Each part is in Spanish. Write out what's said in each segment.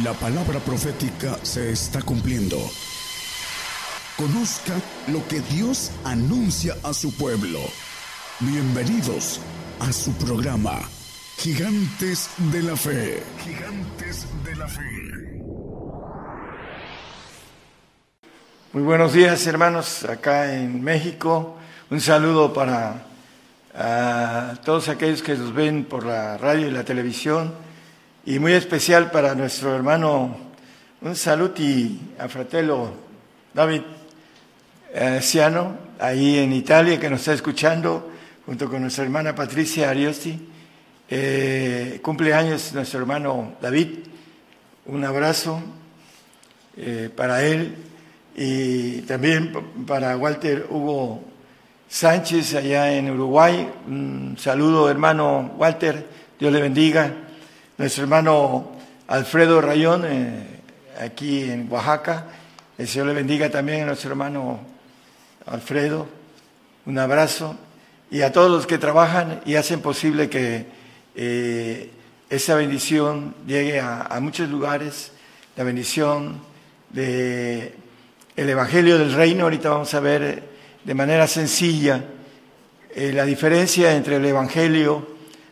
La palabra profética se está cumpliendo. Conozca lo que Dios anuncia a su pueblo. Bienvenidos a su programa, Gigantes de la Fe. Gigantes de la Fe. Muy buenos días hermanos acá en México. Un saludo para a todos aquellos que nos ven por la radio y la televisión y muy especial para nuestro hermano, un saluti a fratello David eh, Ciano, ahí en Italia, que nos está escuchando, junto con nuestra hermana Patricia Ariosti. Eh, cumpleaños nuestro hermano David, un abrazo eh, para él. Y también para Walter Hugo Sánchez allá en Uruguay. Un saludo hermano Walter, Dios le bendiga nuestro hermano Alfredo Rayón, eh, aquí en Oaxaca. El Señor le bendiga también a nuestro hermano Alfredo. Un abrazo. Y a todos los que trabajan y hacen posible que eh, esa bendición llegue a, muchos lugares. La bendición del el Evangelio del Reino. Ahorita vamos a ver de manera sencilla eh, la diferencia entre el Evangelio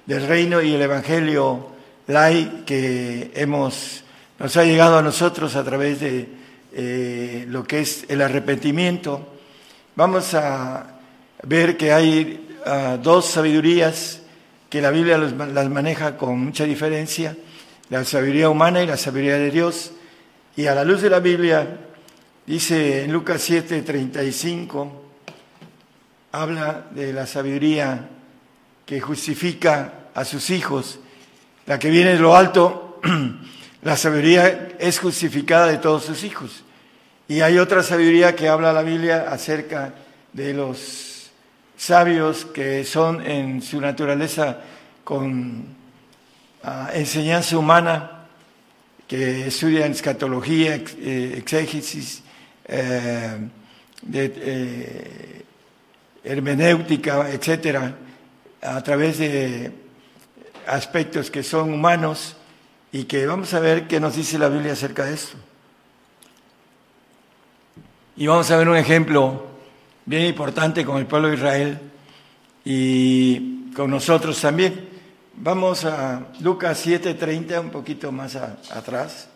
del Reino y el Evangelio ley que hemos, nos ha llegado a nosotros a través de eh, lo que es el arrepentimiento, vamos a ver que hay ah, dos sabidurías que la Biblia las maneja con mucha diferencia, la sabiduría humana y la sabiduría de Dios. Y a la luz de la Biblia, dice en Lucas 7, 35, habla de la sabiduría que justifica a sus hijos la que viene de lo alto, la sabiduría es justificada de todos sus hijos. Y hay otra sabiduría que habla la Biblia acerca de los sabios que son en su naturaleza con ah, enseñanza humana, que estudian escatología, eh, exégesis, eh, eh, hermenéutica, etcétera, a través de aspectos que son humanos y que vamos a ver qué nos dice la Biblia acerca de esto. Y vamos a ver un ejemplo bien importante con el pueblo de Israel y con nosotros también. Vamos a Lucas 7:30, un poquito más atrás.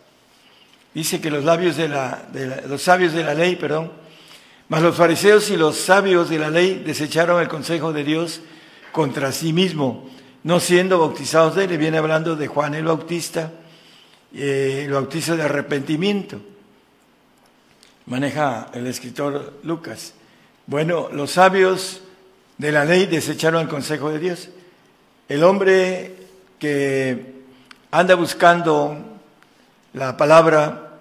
Dice que los labios de la, de los sabios de la ley, perdón, mas los fariseos y los sabios de la ley desecharon el consejo de Dios contra sí mismo no siendo bautizados de él, viene hablando de Juan el Bautista, eh, el bautizo de arrepentimiento. Maneja el escritor Lucas. Bueno, los sabios de la ley desecharon el consejo de Dios. El hombre que anda buscando la palabra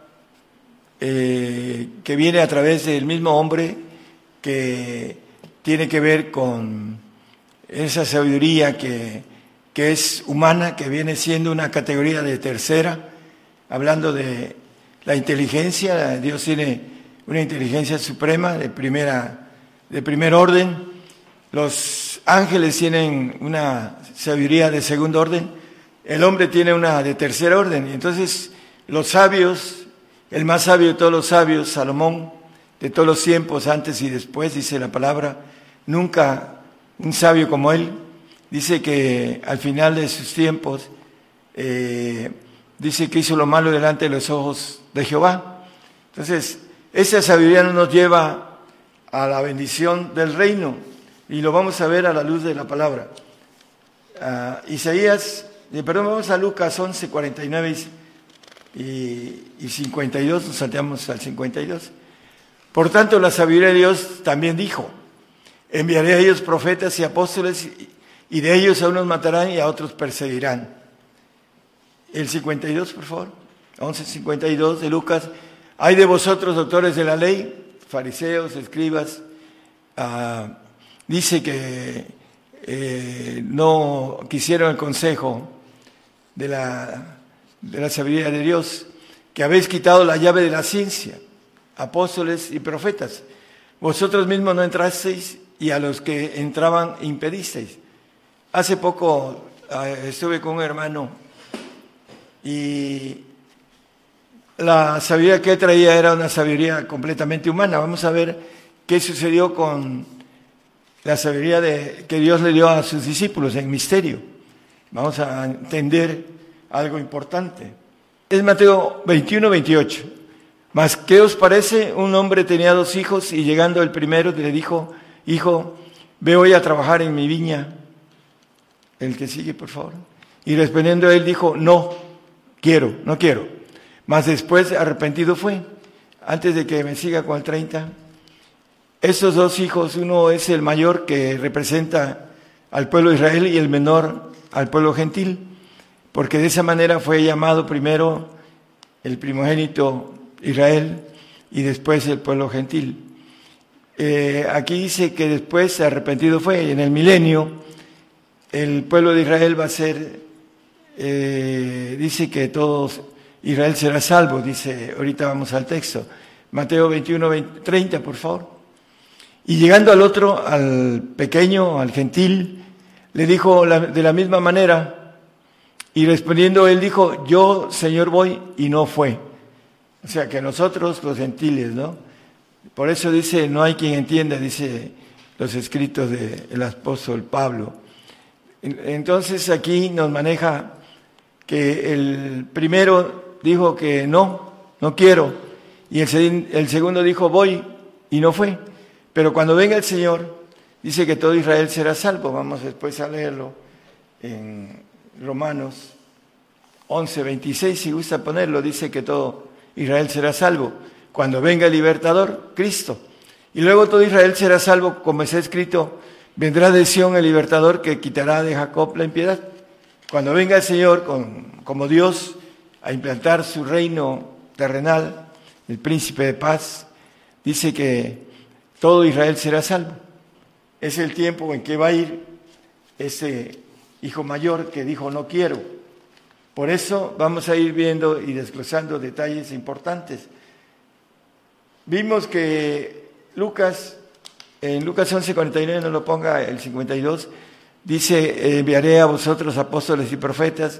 eh, que viene a través del mismo hombre que tiene que ver con esa sabiduría que que es humana, que viene siendo una categoría de tercera, hablando de la inteligencia, Dios tiene una inteligencia suprema de primera de primer orden, los ángeles tienen una sabiduría de segundo orden, el hombre tiene una de tercer orden, y entonces los sabios, el más sabio de todos los sabios, Salomón, de todos los tiempos, antes y después, dice la palabra, nunca un sabio como él, dice que al final de sus tiempos, eh, dice que hizo lo malo delante de los ojos de Jehová. Entonces, esa sabiduría nos lleva a la bendición del reino y lo vamos a ver a la luz de la palabra. Uh, Isaías, eh, perdón, vamos a Lucas 11, 49 y, y 52, nos salteamos al 52. Por tanto, la sabiduría de Dios también dijo, enviaré a ellos profetas y apóstoles de ellos a unos matarán y a otros perseguirán. El 52, por favor. 11.52 de Lucas. Hay de vosotros, doctores de la ley, fariseos, escribas, ah, dice que eh, no quisieron el consejo de la, de la sabiduría de Dios, que habéis quitado la llave de la ciencia, apóstoles y profetas. Vosotros mismos no entrasteis y a los que entraban impedisteis. Hace poco ah, estuve con un hermano y la sabiduría que traía era una sabiduría completamente humana. Vamos a ver qué sucedió con la sabiduría de, que Dios le dio a sus discípulos en misterio. Vamos a entender algo importante. Es Mateo 21, 28. Mas, ¿qué os parece? Un hombre tenía dos hijos y llegando el primero le dijo, hijo, ve hoy a trabajar en mi viña. El que sigue, por favor. Y respondiendo él dijo, no, quiero, no quiero. Mas después arrepentido fue, antes de que me siga con el 30. Esos dos hijos, uno es el mayor que representa al pueblo de Israel y el menor al pueblo gentil, porque de esa manera fue llamado primero el primogénito Israel y después el pueblo gentil. Eh, aquí dice que después arrepentido fue, en el milenio el pueblo de Israel va a ser, eh, dice que todos Israel será salvo, dice, ahorita vamos al texto. Mateo 21, 30, por favor. Y llegando al otro, al pequeño, al gentil, le dijo de la misma manera, y respondiendo él dijo, yo, Señor, voy, y no fue. O sea que nosotros, los gentiles, ¿no? Por eso dice, no hay quien entienda, dice los escritos del apóstol Pablo. Entonces aquí nos maneja que el primero dijo que no, no quiero. Y el, el segundo dijo, voy, y no fue. Pero cuando venga el Señor, dice que todo Israel será salvo. Vamos después a leerlo en Romanos 11, 26, si gusta ponerlo, dice que todo Israel será salvo. Cuando venga el libertador, Cristo. Y luego todo Israel será salvo, como está escrito, vendrá de Sión el libertador que quitará de Jacob la impiedad. Cuando venga el Señor con, como Dios a implantar su reino terrenal, el príncipe de paz, dice que todo Israel será salvo. Es el tiempo en que va a ir ese hijo mayor que dijo no quiero. Por eso vamos a ir viendo y desglosando detalles importantes. Vimos que Lucas, en Lucas 11:49, no lo ponga el 52, dice, enviaré a vosotros apóstoles y profetas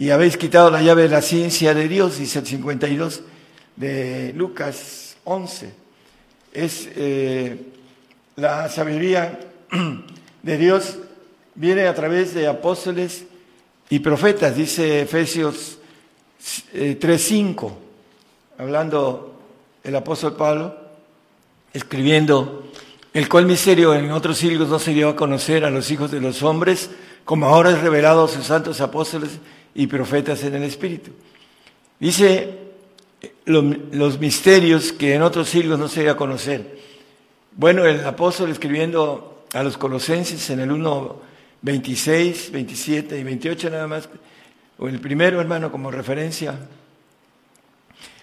y habéis quitado la llave de la ciencia de Dios, dice el 52 de Lucas 11. Es eh, la sabiduría de Dios viene a través de apóstoles y profetas, dice Efesios 3.5, eh, hablando el apóstol Pablo, escribiendo, el cual misterio en otros siglos no se dio a conocer a los hijos de los hombres, como ahora es revelado a sus santos apóstoles y profetas en el Espíritu. Dice los misterios que en otros siglos no se iba a conocer. Bueno, el apóstol escribiendo a los colosenses en el 1, 26, 27 y 28 nada más, o el primero hermano como referencia,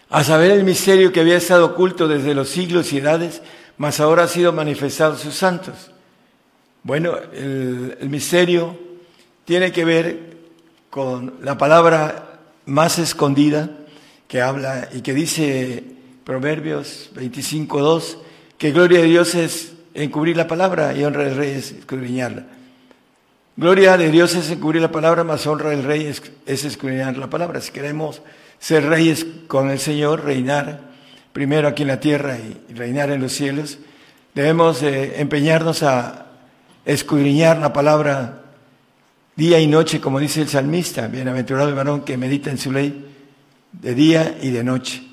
a saber el misterio que había estado oculto desde los siglos y edades, mas ahora ha sido manifestado sus santos. Bueno, el, misterio tiene que ver con la palabra más escondida que habla y que dice Proverbios 25.2, que gloria de Dios es encubrir la palabra y honra del rey es escudriñarla. Gloria de Dios es encubrir la palabra, más honra del rey es, escudriñar la palabra. Si queremos ser reyes con el Señor, reinar primero aquí en la tierra y reinar en los cielos, debemos empeñarnos a escudriñar la palabra día y noche, como dice el salmista, bienaventurado el varón que medita en su ley de día y de noche,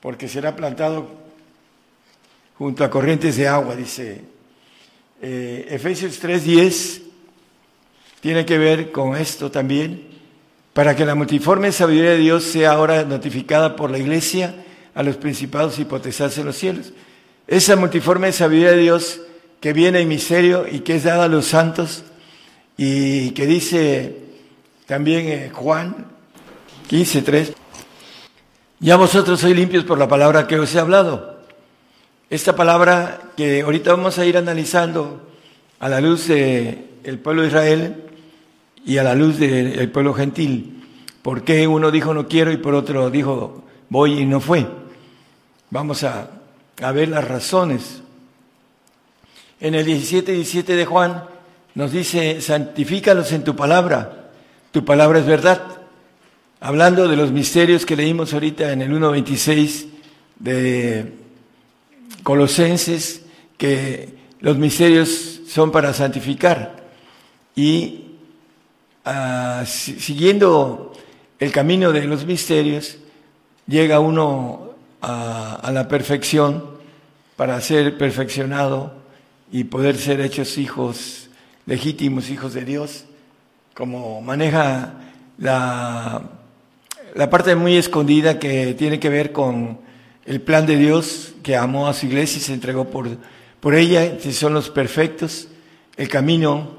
porque será plantado junto a corrientes de agua, dice eh, Efesios 3:10, tiene que ver con esto también, para que la multiforme sabiduría de Dios sea ahora notificada por la iglesia a los principados y potestades en los cielos. Esa multiforme sabiduría de Dios que viene en misterio y que es dada a los santos, y que dice también eh, Juan 15.3, ya vosotros sois limpios por la palabra que os he hablado. Esta palabra que ahorita vamos a ir analizando a la luz del pueblo de Israel y a la luz del pueblo gentil. ¿Por qué uno dijo no quiero y por otro dijo voy y no fue? Vamos a, ver las razones. En el 17 17 de Juan nos dice, santifícalos en tu palabra, tu palabra es verdad. hablando de los misterios que leímos ahorita en el 1.26 de Colosenses, que los misterios son para santificar. Y ah, siguiendo el camino de los misterios, llega uno a, la perfección para ser perfeccionado y poder ser hechos hijos legítimos, hijos de Dios, como maneja la, la parte muy escondida que tiene que ver con el plan de Dios que amó a su iglesia y se entregó por, por ella, que son los perfectos. El camino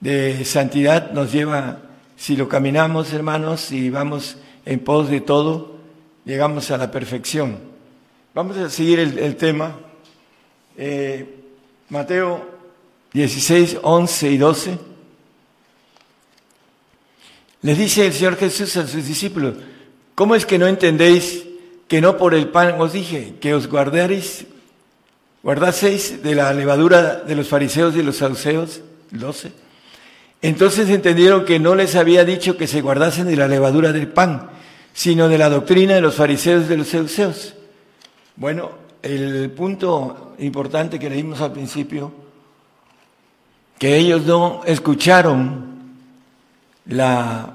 de santidad nos lleva, si lo caminamos, hermanos, y vamos en pos de todo, llegamos a la perfección. Vamos a seguir el, tema. Eh, Mateo 16, 11 y 12. Les dice el Señor Jesús a sus discípulos, ¿cómo es que no entendéis que no por el pan os dije, que os guardaréis, guardaseis de la levadura de los fariseos y los saduceos? 12. Entonces entendieron que no les había dicho que se guardasen de la levadura del pan, sino de la doctrina de los fariseos y de los saduceos. Bueno, el punto importante que leímos al principio, que ellos no escucharon la,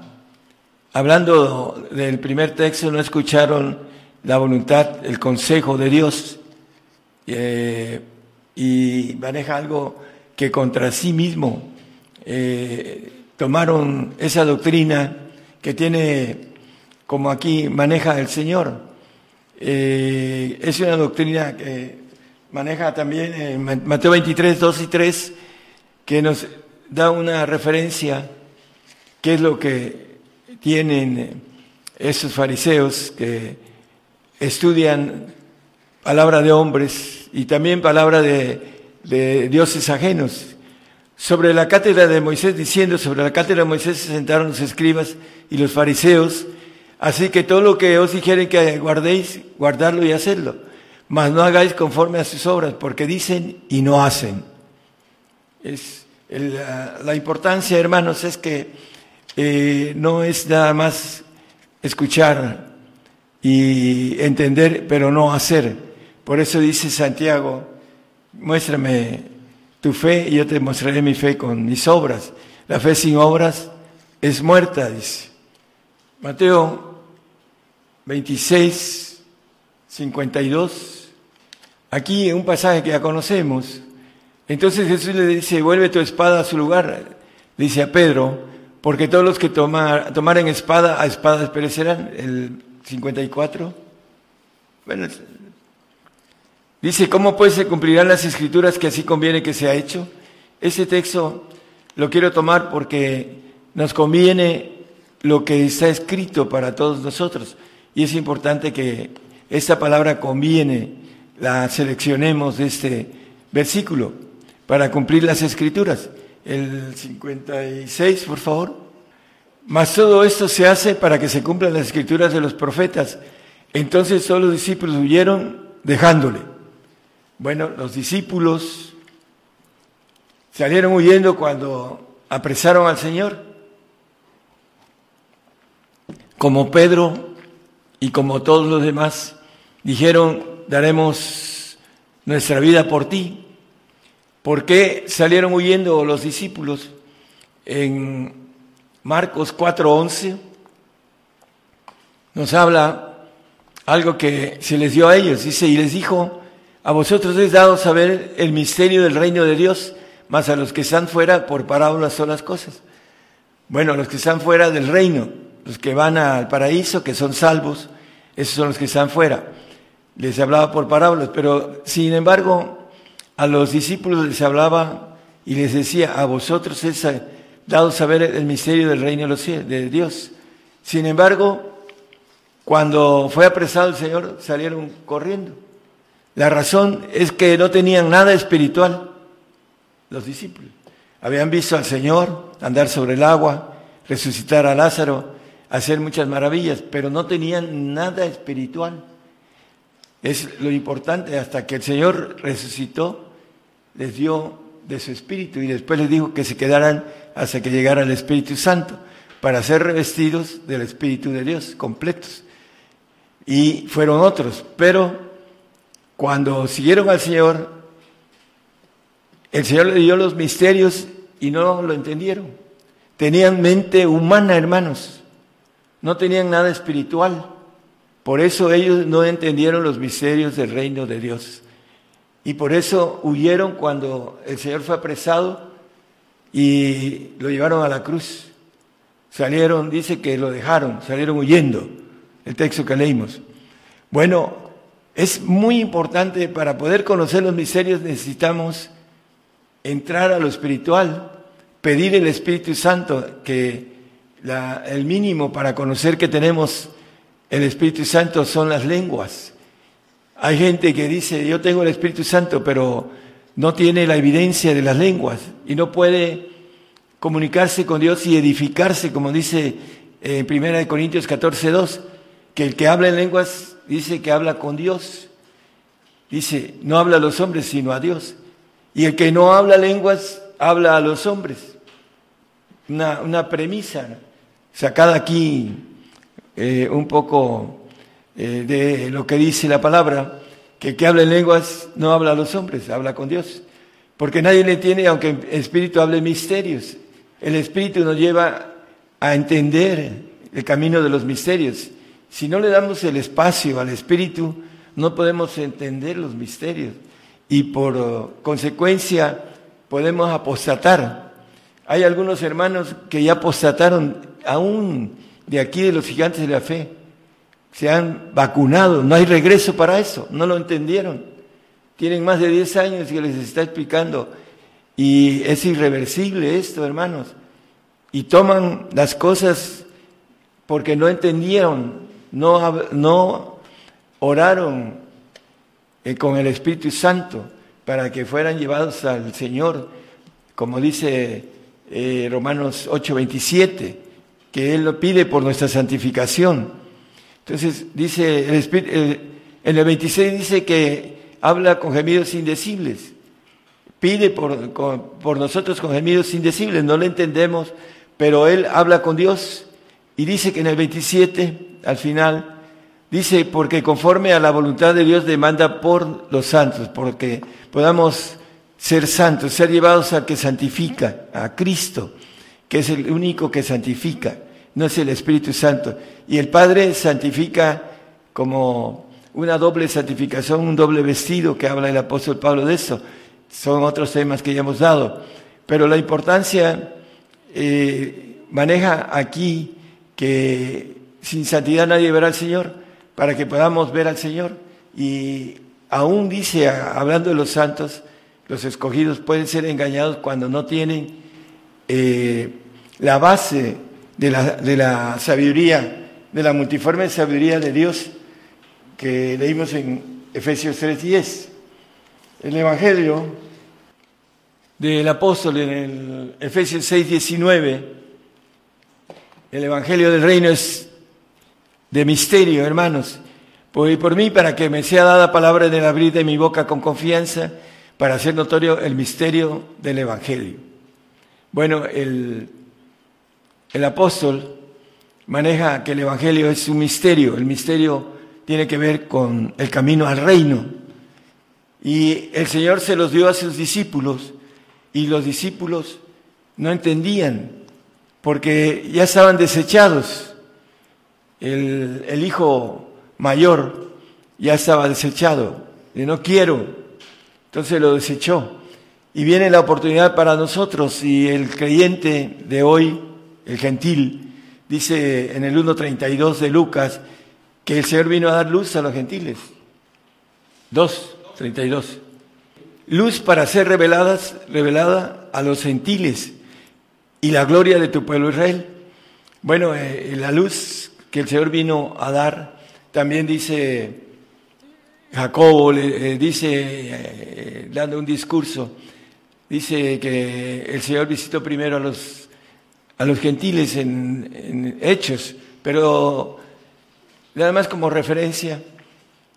hablando del primer texto, no escucharon la voluntad, el consejo de Dios eh, y maneja algo que contra sí mismo eh, tomaron esa doctrina que tiene, como aquí maneja el Señor. Eh, es una doctrina que maneja también en Mateo 23, 2 y 3, que nos da una referencia, qué es lo que tienen esos fariseos que estudian palabra de hombres y también palabra de, de dioses ajenos. Sobre la cátedra de Moisés, diciendo, sobre la cátedra de Moisés se sentaron los escribas y los fariseos, así que todo lo que os dijeren que guardéis, guardarlo y hacerlo, mas no hagáis conforme a sus obras, porque dicen y no hacen. Es la, importancia, hermanos, es que eh, no es nada más escuchar y entender, pero no hacer. Por eso dice Santiago, muéstrame tu fe y yo te mostraré mi fe con mis obras. La fe sin obras es muerta, dice. Mateo 26, 52. Aquí un pasaje que ya conocemos. Entonces Jesús le dice, vuelve tu espada a su lugar, dice a Pedro, porque todos los que tomar, tomaren espada, a espadas perecerán. El 54. Bueno, dice, ¿cómo pues se cumplirán las escrituras que así conviene que sea hecho? Ese texto lo quiero tomar porque nos conviene lo que está escrito para todos nosotros. Y es importante que esta palabra conviene, la seleccionemos de este versículo para cumplir las escrituras. El 56, por favor. Mas todo esto se hace para que se cumplan las escrituras de los profetas. Entonces todos los discípulos huyeron dejándole. Bueno, los discípulos salieron huyendo cuando apresaron al Señor. Como Pedro y como todos los demás dijeron, daremos nuestra vida por ti. ¿Por qué salieron huyendo los discípulos? En Marcos 4:11 nos habla algo que se les dio a ellos. Dice, y les dijo, a vosotros es dado saber el misterio del reino de Dios, más a los que están fuera por parábolas son las cosas. Bueno, los que están fuera del reino, los que van al paraíso, que son salvos, esos son los que están fuera. Les hablaba por parábolas, pero sin embargo, a los discípulos les hablaba y les decía, a vosotros es dado saber el misterio del reino de los cielos, de Dios. Sin embargo, cuando fue apresado el Señor, salieron corriendo. La razón es que no tenían nada espiritual los discípulos. Habían visto al Señor andar sobre el agua, resucitar a Lázaro, hacer muchas maravillas, pero no tenían nada espiritual. Es lo importante, hasta que el Señor resucitó, les dio de su espíritu y después les dijo que se quedaran hasta que llegara el Espíritu Santo, para ser revestidos del Espíritu de Dios, completos. Y fueron otros, pero cuando siguieron al Señor, el Señor le dio los misterios y no lo entendieron. Tenían mente humana, hermanos, no tenían nada espiritual. Por eso ellos no entendieron los misterios del reino de Dios. Y por eso huyeron cuando el Señor fue apresado y lo llevaron a la cruz. Salieron, dice que lo dejaron, salieron huyendo, el texto que leímos. Bueno, es muy importante para poder conocer los misterios necesitamos entrar a lo espiritual, pedir el Espíritu Santo, que el mínimo para conocer que tenemos el Espíritu Santo son las lenguas. Hay gente que dice, yo tengo el Espíritu Santo, pero no tiene la evidencia de las lenguas y no puede comunicarse con Dios y edificarse, como dice en 1 Corintios 14, 2, que el que habla en lenguas dice que habla con Dios. Dice, no habla a los hombres, sino a Dios. Y el que no habla lenguas, habla a los hombres. Una, una premisa sacada aquí eh, un poco eh, de lo que dice la palabra, que que habla en lenguas no habla a los hombres, habla con Dios. Porque nadie le tiene, aunque el Espíritu hable misterios. El Espíritu nos lleva a entender el camino de los misterios. Si no le damos el espacio al Espíritu, no podemos entender los misterios y por uh, consecuencia podemos apostatar. Hay algunos hermanos que ya apostataron aún de aquí de los gigantes de la fe. Se han vacunado, no hay regreso para eso, no lo entendieron. Tienen más de 10 años y les está explicando. Y es irreversible esto, hermanos. Y toman las cosas porque no entendieron, no, no oraron eh, con el Espíritu Santo para que fueran llevados al Señor, como dice eh, Romanos 8:27 que Él lo pide por nuestra santificación. Entonces dice el Espíritu, en el 26 dice que habla con gemidos indecibles, pide por, por nosotros con gemidos indecibles, no lo entendemos, pero Él habla con Dios. Y dice que en el 27, al final, dice, porque conforme a la voluntad de Dios demanda por los santos, porque podamos ser santos, ser llevados al que santifica, a Cristo, que es el único que santifica no es el Espíritu Santo. Y el Padre santifica como una doble santificación, un doble vestido que habla el apóstol Pablo de eso. Son otros temas que ya hemos dado. Pero la importancia eh, maneja aquí que sin santidad nadie verá al Señor, para que podamos ver al Señor. Y aún dice, hablando de los santos, los escogidos pueden ser engañados cuando no tienen eh, la base de la, de la sabiduría, de la multiforme sabiduría de Dios que leímos en Efesios 3:10. El Evangelio del apóstol en el Efesios 6:19, el Evangelio del reino es de misterio, hermanos. Por, por mí, para que me sea dada palabra en el abrir de mi boca con confianza, para hacer notorio el misterio del Evangelio. Bueno, el el apóstol maneja que el Evangelio es un misterio. El misterio tiene que ver con el camino al reino. Y el Señor se los dio a sus discípulos y los discípulos no entendían porque ya estaban desechados. El, hijo mayor ya estaba desechado, de no quiero, entonces lo desechó. Y viene la oportunidad para nosotros y el creyente de hoy el gentil, dice en el 1.32 de Lucas que el Señor vino a dar luz a los gentiles. 2.32. Luz para ser reveladas, revelada a los gentiles y la gloria de tu pueblo Israel. Bueno, eh, la luz que el Señor vino a dar, también dice Jacobo, le, eh, dice, eh, dando un discurso, dice que el Señor visitó primero a los a los gentiles en, hechos, pero nada más como referencia,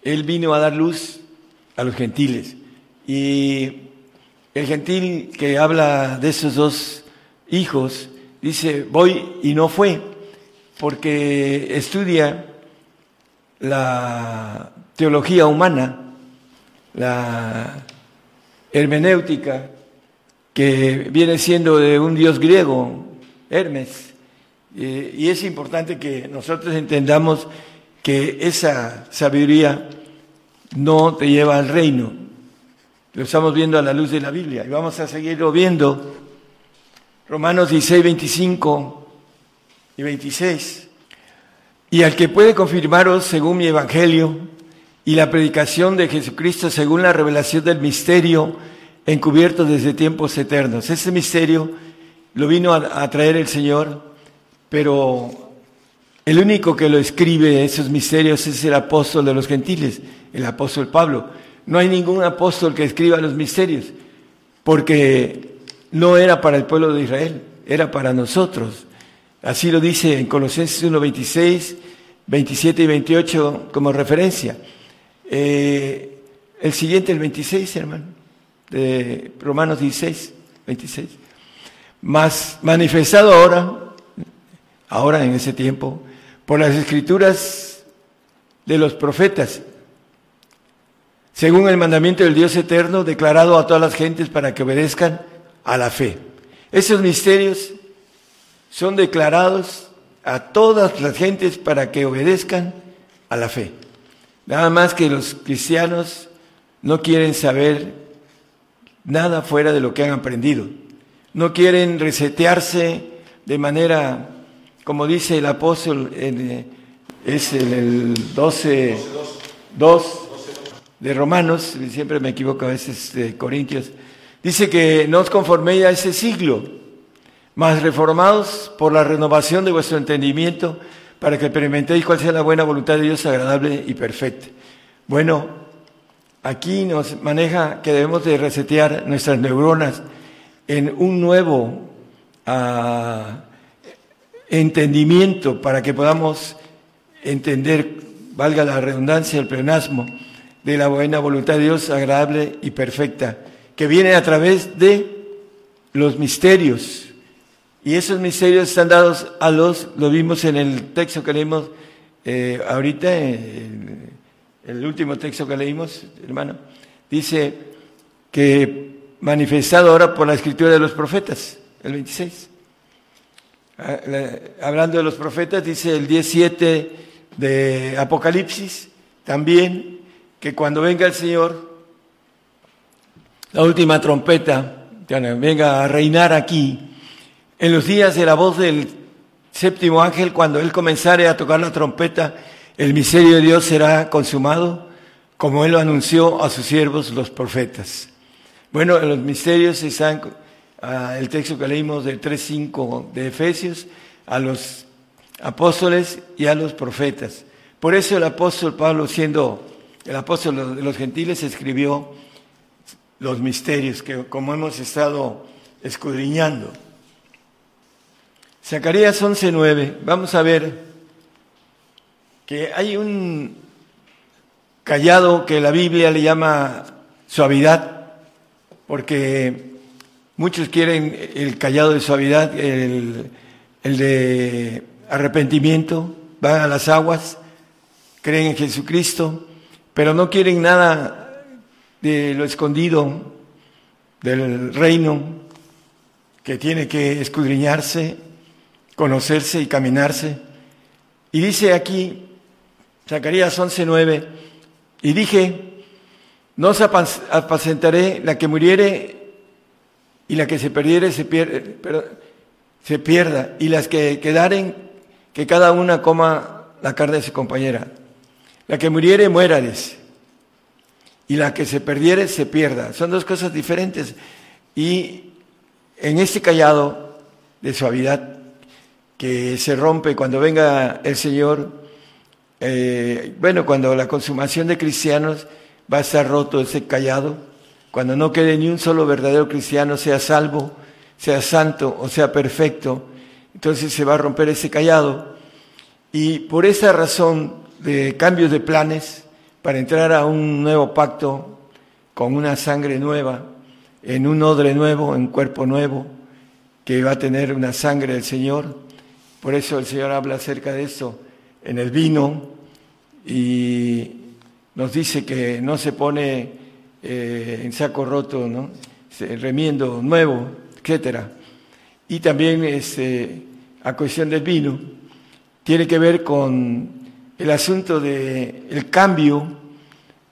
él vino a dar luz a los gentiles. Y el gentil que habla de esos dos hijos dice, voy y no fue, porque estudia la teología humana, la hermenéutica, que viene siendo de un dios griego, Hermes. y es importante que nosotros entendamos que esa sabiduría no te lleva al reino. Lo estamos viendo a la luz de la Biblia y vamos a seguirlo viendo. Romanos 16, 25 y 26. Y al que puede confirmaros según mi evangelio y la predicación de Jesucristo según la revelación del misterio encubierto desde tiempos eternos. Ese misterio lo vino a, traer el Señor, pero el único que lo escribe esos misterios es el apóstol de los gentiles, el apóstol Pablo. No hay ningún apóstol que escriba los misterios, porque no era para el pueblo de Israel, era para nosotros. Así lo dice en Colosenses 1, 26, 27 y 28 como referencia. Eh, el siguiente, el 26, hermano, de Romanos 16, 26. Más manifestado ahora, ahora en ese tiempo, por las escrituras de los profetas, según el mandamiento del Dios eterno, declarado a todas las gentes para que obedezcan a la fe. Esos misterios son declarados a todas las gentes para que obedezcan a la fe. Nada más que los cristianos no quieren saber nada fuera de lo que han aprendido. No quieren resetearse de manera, como dice el apóstol, en, es en el 12, 2 de Romanos, siempre me equivoco a veces de Corintios, dice que no os conforméis a ese siglo, mas reformados por la renovación de vuestro entendimiento, para que experimentéis cuál sea la buena voluntad de Dios agradable y perfecta. Bueno, aquí nos maneja que debemos de resetear nuestras neuronas en un nuevo ah, entendimiento para que podamos entender, valga la redundancia, el plenasmo de la buena voluntad de Dios agradable y perfecta, que viene a través de los misterios. Y esos misterios están dados a los, lo vimos en el texto que leímos eh, ahorita, el último texto que leímos, hermano, dice que manifestado ahora por la escritura de los profetas, el 26. Ah, hablando de los profetas, dice el 17 de Apocalipsis, también que cuando venga el Señor, la última trompeta, venga a reinar aquí, en los días de la voz del séptimo ángel, cuando él comenzare a tocar la trompeta, el misterio de Dios será consumado, como él lo anunció a sus siervos los profetas. Bueno, en los misterios están ah, el texto que leímos del 3.5 de Efesios, a los apóstoles y a los profetas. Por eso el apóstol Pablo, siendo el apóstol de los gentiles, escribió los misterios que como hemos estado escudriñando. Zacarías 11:9, vamos a ver que hay un callado que la Biblia le llama suavidad, porque muchos quieren el callado de suavidad, el, el de arrepentimiento, van a las aguas, creen en Jesucristo, pero no quieren nada de lo escondido del reino que tiene que escudriñarse conocerse y caminarse. Y dice aquí, Zacarías 11:9, y dije, no se apacentaré la que muriere y la que se perdiere se, se pierda, y las que quedaren, que cada una coma la carne de su compañera. La que muriere, muérales, y la que se perdiere, se pierda. Son dos cosas diferentes. Y en este callado de suavidad que se rompe cuando venga el Señor, eh, bueno, cuando la consumación de cristianos va a estar roto ese callado, cuando no quede ni un solo verdadero cristiano, sea salvo, sea santo o sea perfecto, entonces se va a romper ese callado. Y por esa razón de cambios de planes, para entrar a un nuevo pacto con una sangre nueva, en un odre nuevo, en cuerpo nuevo, que va a tener una sangre del Señor. Por eso el Señor habla acerca de eso en el vino y nos dice que no se pone eh, en saco roto, ¿no? remiendo nuevo, etcétera. Y también este, a cuestión del vino, tiene que ver con el asunto del el cambio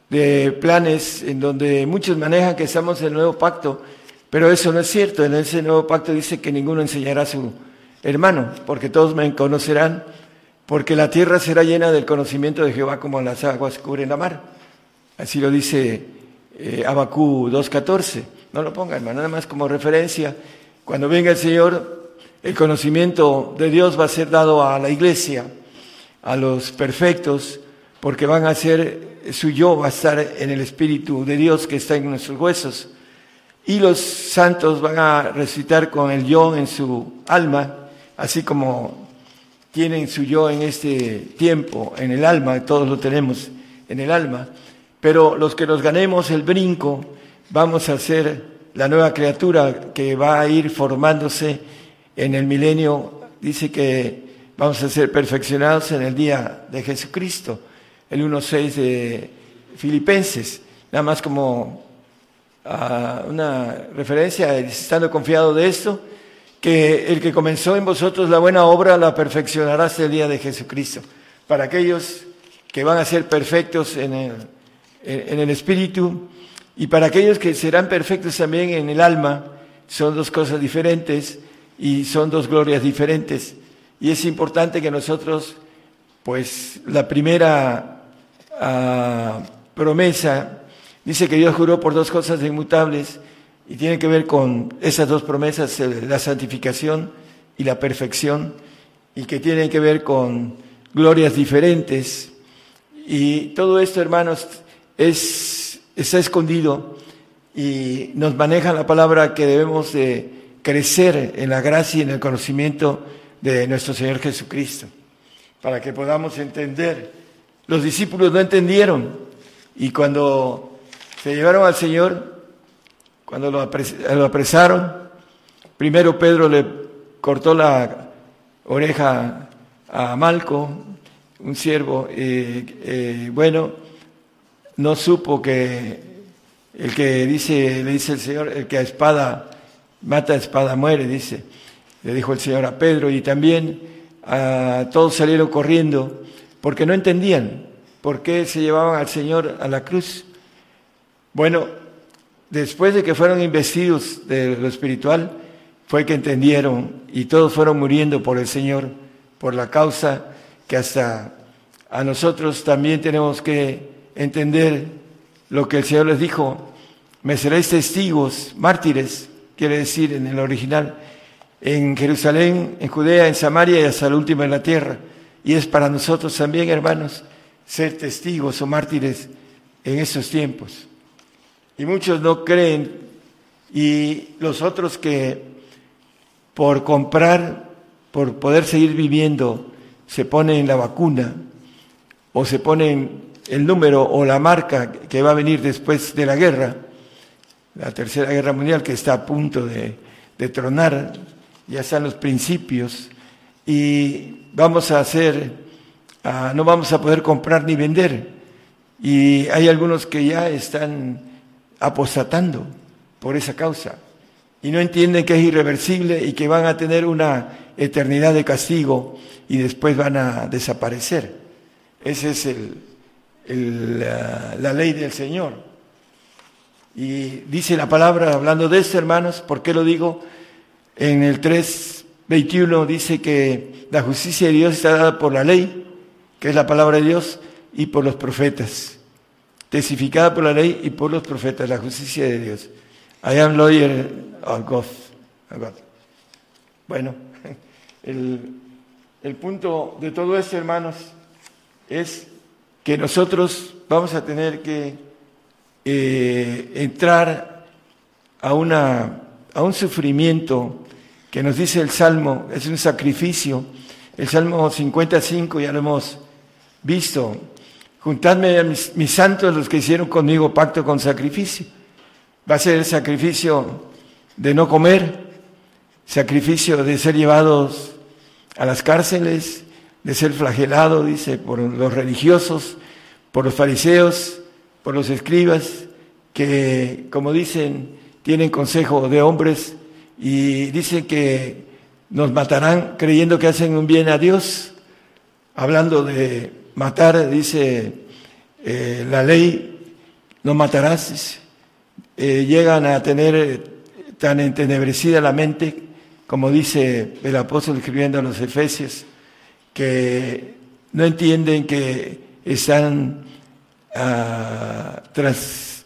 de planes en donde muchos manejan que estamos en el nuevo pacto, pero eso no es cierto. En ese nuevo pacto dice que ninguno enseñará a su hermano, porque todos me conocerán, porque la tierra será llena del conocimiento de Jehová como las aguas cubren la mar. Así lo dice eh, Abacú 2.14. No lo ponga, hermano, nada más como referencia. Cuando venga el Señor, el conocimiento de Dios va a ser dado a la iglesia, a los perfectos, porque van a ser, su yo va a estar en el Espíritu de Dios que está en nuestros huesos. Y los santos van a resucitar con el yo en su alma, así como tienen su yo en este tiempo, en el alma, todos lo tenemos en el alma. Pero los que nos ganemos el brinco, vamos a ser la nueva criatura que va a ir formándose en el milenio. Dice que vamos a ser perfeccionados en el día de Jesucristo, el 1.6 de Filipenses, nada más como uh, una referencia, estando confiado de esto, que el que comenzó en vosotros la buena obra la perfeccionará hasta el día de Jesucristo. Para aquellos que van a ser perfectos en el, en el espíritu, y para aquellos que serán perfectos también en el alma, son dos cosas diferentes y son dos glorias diferentes. Y es importante que nosotros, pues la primera uh, promesa dice que Dios juró por dos cosas inmutables y tiene que ver con esas dos promesas, la santificación y la perfección, y que tienen que ver con glorias diferentes. Y todo esto, hermanos, es está escondido y nos maneja la palabra que debemos de crecer en la gracia y en el conocimiento de nuestro Señor Jesucristo, para que podamos entender. Los discípulos no entendieron y cuando se llevaron al Señor, cuando lo, apresaron, primero Pedro le cortó la oreja a Malco, un siervo, eh, eh, bueno, no supo que el que dice, le dice el Señor, el que a espada mata a espada muere, dice, le dijo el Señor a Pedro, y también a todos salieron corriendo porque no entendían por qué se llevaban al Señor a la cruz. Bueno, después de que fueron investidos de lo espiritual, fue que entendieron y todos fueron muriendo por el Señor, por la causa que hasta a nosotros también tenemos que entender lo que el Señor les dijo, me seréis testigos, mártires, quiere decir en el original, en Jerusalén, en Judea, en Samaria y hasta el último en la tierra. Y es para nosotros también, hermanos, ser testigos o mártires en esos tiempos. Y muchos no creen y los otros que por comprar, por poder seguir viviendo, se ponen la vacuna o se ponen el número o la marca que va a venir después de la guerra, la tercera guerra mundial que está a punto de, tronar, ya están los principios, y vamos a hacer, ah, no vamos a poder comprar ni vender. Y hay algunos que ya están apostatando por esa causa y no entienden que es irreversible y que van a tener una eternidad de castigo y después van a desaparecer. Ese es el, la, ley del Señor. Y dice la palabra, hablando de esto, hermanos, ¿por qué lo digo? En el 3.21 dice que la justicia de Dios está dada por la ley, que es la palabra de Dios, y por los profetas. Testificada por la ley y por los profetas, la justicia de Dios. I am lawyer of God. Bueno, el, el punto de todo esto, hermanos, es que nosotros vamos a tener que eh, entrar a, una, a un sufrimiento que nos dice el Salmo, es un sacrificio. El Salmo 55 ya lo hemos visto. Juntadme a mis, santos, los que hicieron conmigo pacto con sacrificio. Va a ser el sacrificio de no comer, sacrificio de ser llevados a las cárceles, de ser flagelados, dice, por los religiosos, por los fariseos, por los escribas, que, como dicen, tienen consejo de hombres y dicen que nos matarán creyendo que hacen un bien a Dios. Hablando de matar, dice eh, la ley, no matarás. Eh, llegan a tener tan entenebrecida la mente, como dice el apóstol escribiendo a los Efesios, que no entienden que están ah, tras,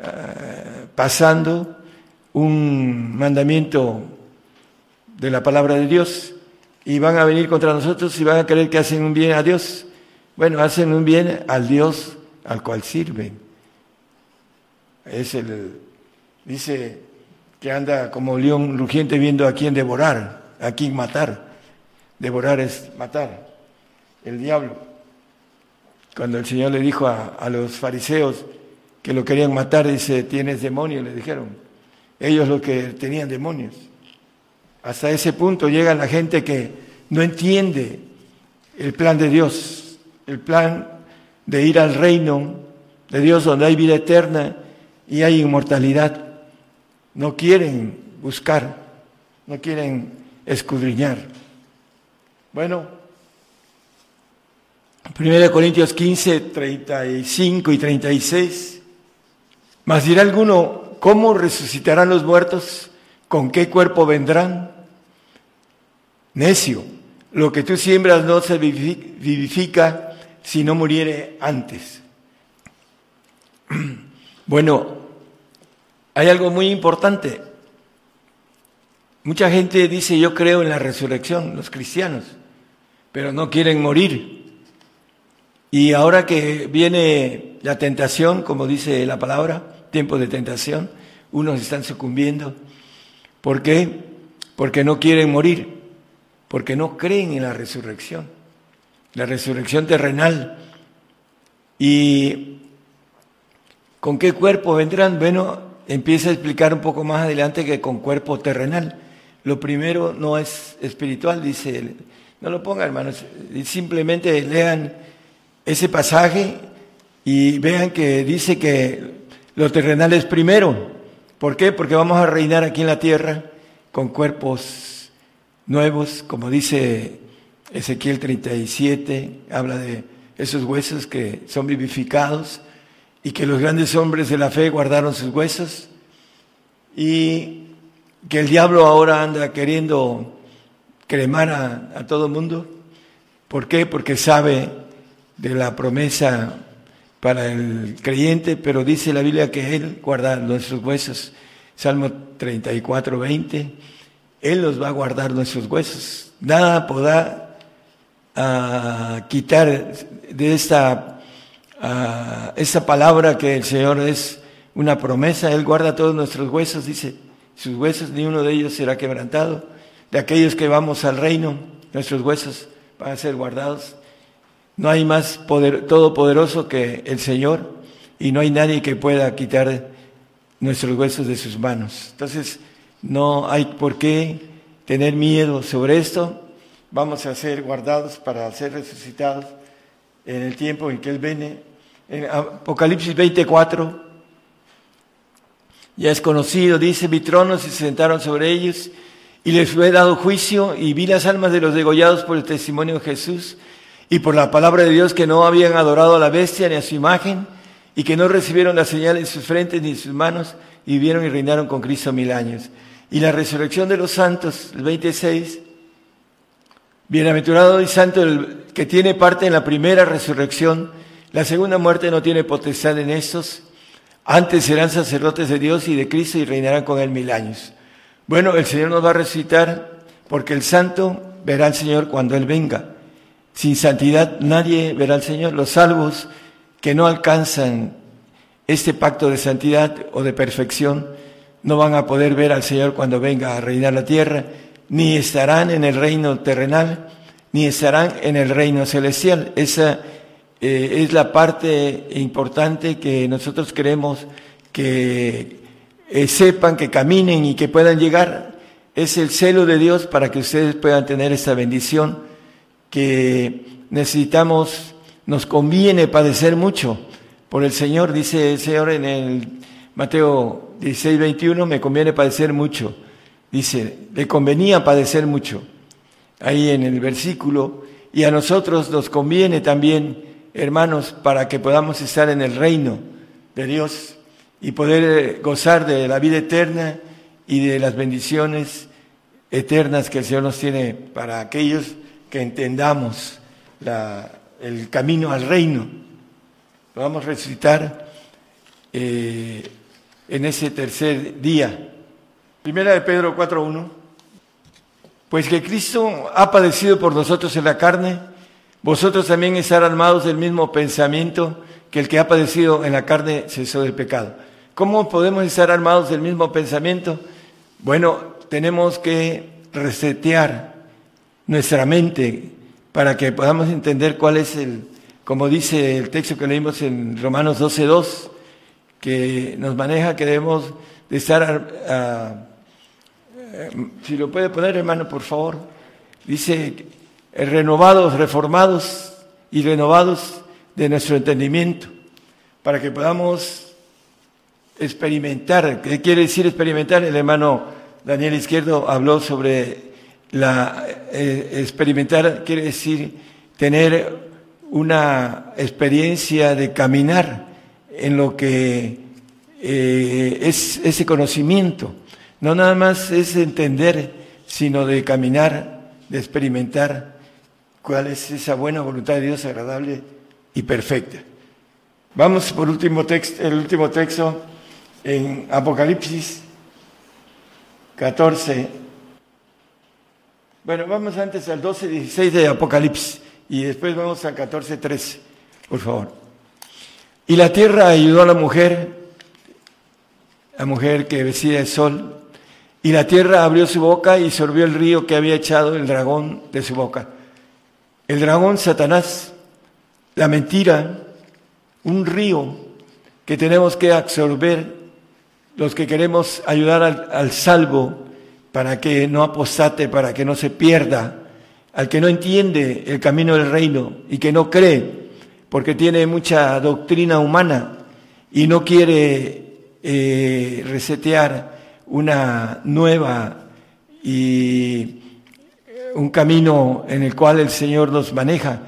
ah, pasando un mandamiento de la palabra de Dios y van a venir contra nosotros y van a creer que hacen un bien a Dios. Bueno, hacen un bien al Dios al cual sirven. Es el, dice que anda como león rugiente viendo a quién devorar, a quién matar. Devorar es matar. El diablo. Cuando el Señor le dijo a, a los fariseos que lo querían matar, dice, tienes demonio, le dijeron. Ellos lo que tenían demonios. Hasta ese punto llega la gente que no entiende el plan de Dios, el plan de ir al reino de Dios donde hay vida eterna y hay inmortalidad. No quieren buscar, no quieren escudriñar. Bueno, 1 Corintios 15, 35 y 36. Mas dirá alguno, ¿cómo resucitarán los muertos? ¿Con qué cuerpo vendrán? Necio, lo que tú siembras no se vivifica si no muriere antes. Bueno, hay algo muy importante. Mucha gente dice yo creo en la resurrección, los cristianos, pero no quieren morir. Y ahora que viene la tentación, como dice la palabra, tiempo de tentación, unos están sucumbiendo. ¿Por qué? Porque no quieren morir porque no creen en la resurrección, la resurrección terrenal. ¿Y con qué cuerpo vendrán? Bueno, empieza a explicar un poco más adelante que con cuerpo terrenal. Lo primero no es espiritual, dice él. No lo pongan, hermanos, simplemente lean ese pasaje y vean que dice que lo terrenal es primero. ¿Por qué? Porque vamos a reinar aquí en la tierra con cuerpos nuevos, como dice Ezequiel 37, habla de esos huesos que son vivificados y que los grandes hombres de la fe guardaron sus huesos y que el diablo ahora anda queriendo cremar a, todo el mundo. ¿Por qué? Porque sabe de la promesa para el creyente, pero dice la Biblia que Él guarda nuestros huesos. Salmo 34, 20. Él los va a guardar nuestros huesos. Nada podrá ah, quitar de esta, esta palabra que el Señor es una promesa. Él guarda todos nuestros huesos, dice, sus huesos, ni uno de ellos será quebrantado. De aquellos que vamos al reino, nuestros huesos van a ser guardados. No hay más poder, todopoderoso que el Señor y no hay nadie que pueda quitar nuestros huesos de sus manos. Entonces, no hay por qué tener miedo sobre esto. Vamos a ser guardados para ser resucitados en el tiempo en que Él viene. En Apocalipsis 24, ya es conocido, dice, mi trono se sentaron sobre ellos y les fue dado juicio y vi las almas de los degollados por el testimonio de Jesús y por la palabra de Dios que no habían adorado a la bestia ni a su imagen y que no recibieron la señal en sus frentes ni en sus manos y vivieron y reinaron con Cristo mil años y la resurrección de los santos, el 26, bienaventurado y santo el que tiene parte en la primera resurrección, la segunda muerte no tiene potestad en estos, antes serán sacerdotes de Dios y de Cristo y reinarán con él mil años. Bueno, el Señor nos va a resucitar porque el santo verá al Señor cuando Él venga. Sin santidad nadie verá al Señor. Los salvos que no alcanzan este pacto de santidad o de perfección, no van a poder ver al Señor cuando venga a reinar la tierra, ni estarán en el reino terrenal, ni estarán en el reino celestial. Esa eh, es la parte importante que nosotros queremos que eh, sepan, que caminen y que puedan llegar es el celo de Dios para que ustedes puedan tener esta bendición que necesitamos, nos conviene padecer mucho por el Señor, dice el Señor en el Mateo 16, 21, me conviene padecer mucho. Dice, le convenía padecer mucho. Ahí en el versículo, y a nosotros nos conviene también, hermanos, para que podamos estar en el reino de Dios y poder gozar de la vida eterna y de las bendiciones eternas que el Señor nos tiene para aquellos que entendamos el camino al reino. Vamos a recitar eh, en ese tercer día. Primera de Pedro 4.1. Pues que Cristo ha padecido por nosotros en la carne, vosotros también estar armados del mismo pensamiento que el que ha padecido en la carne cesó del pecado. ¿Cómo podemos estar armados del mismo pensamiento? Bueno, tenemos que resetear nuestra mente para que podamos entender cuál es el, como dice el texto que leímos en Romanos 12.2, que nos maneja que debemos de estar, si lo puede poner hermano, por favor, dice, renovados, reformados y renovados de nuestro entendimiento, para que podamos experimentar. ¿Qué quiere decir experimentar? El hermano Daniel Izquierdo habló sobre la eh, experimentar, quiere decir tener una experiencia de caminar en lo que eh, es ese conocimiento. No nada más es entender, sino de caminar, de experimentar cuál es esa buena voluntad de Dios agradable y perfecta. Vamos por último texto, el último texto en Apocalipsis 14. Bueno, vamos antes al 12, 16 de Apocalipsis y después vamos al 14, 13, por favor. Y la tierra ayudó a la mujer, la mujer que vestía el sol, y la tierra abrió su boca y sorbió el río que había echado el dragón de su boca. El dragón Satanás la mentira, un río que tenemos que absorber los que queremos ayudar al, salvo para que no apostate, para que no se pierda, al que no entiende el camino del reino y que no cree porque tiene mucha doctrina humana y no quiere eh, resetear una nueva y un camino en el cual el Señor nos maneja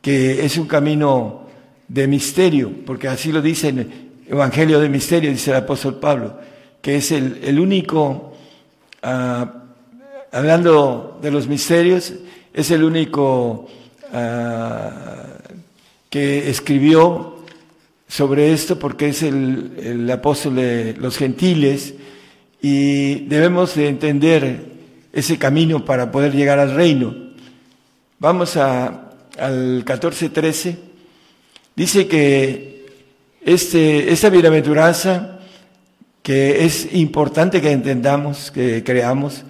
que es un camino de misterio, porque así lo dice el Evangelio de Misterio, dice el apóstol Pablo, que es el, único, ah, hablando de los misterios, es el único ah, que escribió sobre esto porque es el, el, apóstol de los gentiles y debemos de entender ese camino para poder llegar al reino. Vamos a al 14.13, dice que este, esta bienaventuranza, que es importante que entendamos, que creamos,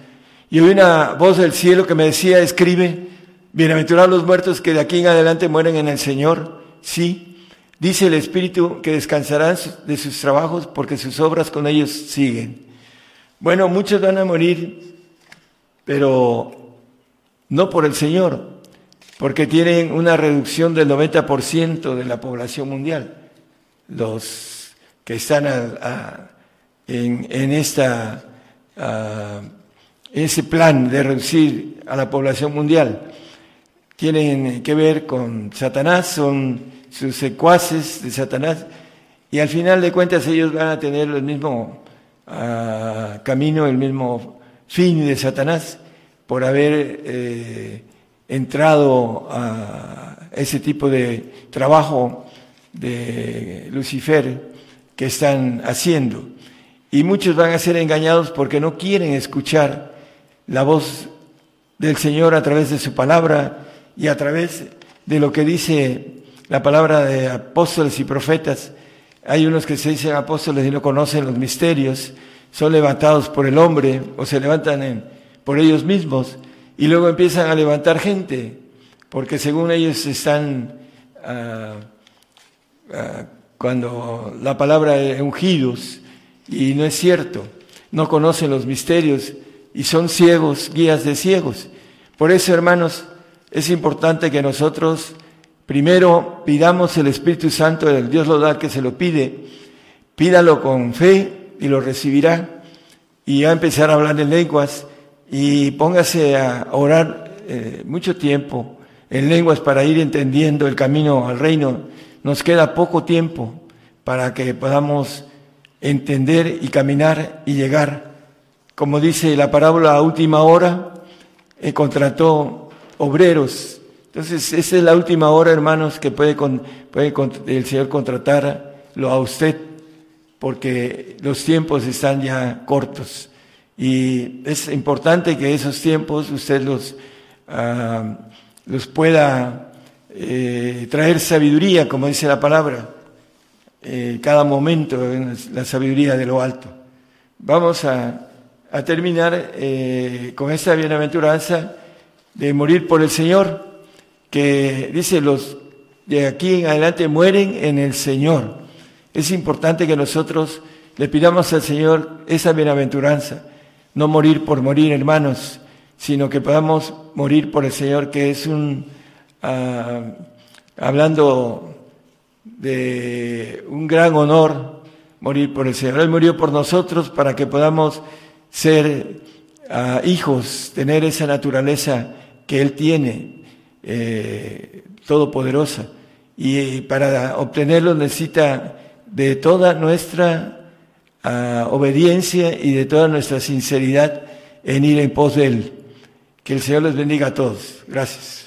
y oí una voz del cielo que me decía, escribe, bienaventurados los muertos que de aquí en adelante mueren en el Señor, sí, dice el Espíritu que descansarán de sus trabajos porque sus obras con ellos siguen. Bueno, muchos van a morir, pero no por el Señor, porque tienen una reducción del 90% de la población mundial, los que están en, esta, ese plan de reducir a la población mundial. Tienen que ver con Satanás, son sus secuaces de Satanás, y al final de cuentas ellos van a tener el mismo ah, camino, el mismo fin de Satanás, por haber eh, entrado a ese tipo de trabajo de Lucifer que están haciendo. Y muchos van a ser engañados porque no quieren escuchar la voz del Señor a través de su palabra y a través de lo que dice la palabra de apóstoles y profetas. Hay unos que se dicen apóstoles y no conocen los misterios, son levantados por el hombre o se levantan por ellos mismos y luego empiezan a levantar gente, porque según ellos están, ah, ah, cuando la palabra ungidos, y no es cierto, no conocen los misterios y son ciegos, guías de ciegos. Por eso, hermanos, es importante que nosotros primero pidamos el Espíritu Santo, el Dios lo da que se lo pide, pídalo con fe y lo recibirá y a empezar a hablar en lenguas y póngase a orar eh, mucho tiempo en lenguas para ir entendiendo el camino al reino. Nos queda poco tiempo para que podamos entender y caminar y llegar. Como dice la parábola a última hora, eh, contrató obreros. Entonces, esa es la última hora, hermanos, que puede, puede el Señor contratarlo a usted, porque los tiempos están ya cortos. Y es importante que esos tiempos usted los, ah, los pueda eh, traer sabiduría, como dice la palabra, eh, cada momento en la sabiduría de lo alto. Vamos a, terminar eh, con esta bienaventuranza de morir por el Señor, que dice los de aquí en adelante mueren en el Señor. Es importante que nosotros le pidamos al Señor esa bienaventuranza no morir por morir, hermanos, sino que podamos morir por el Señor, que es un, ah, hablando de un gran honor, morir por el Señor. Él murió por nosotros para que podamos ser ah, hijos, tener esa naturaleza que Él tiene, eh, todopoderosa. Y para obtenerlo necesita de toda nuestra obediencia y de toda nuestra sinceridad en ir en pos de Él. Que el Señor les bendiga a todos. Gracias.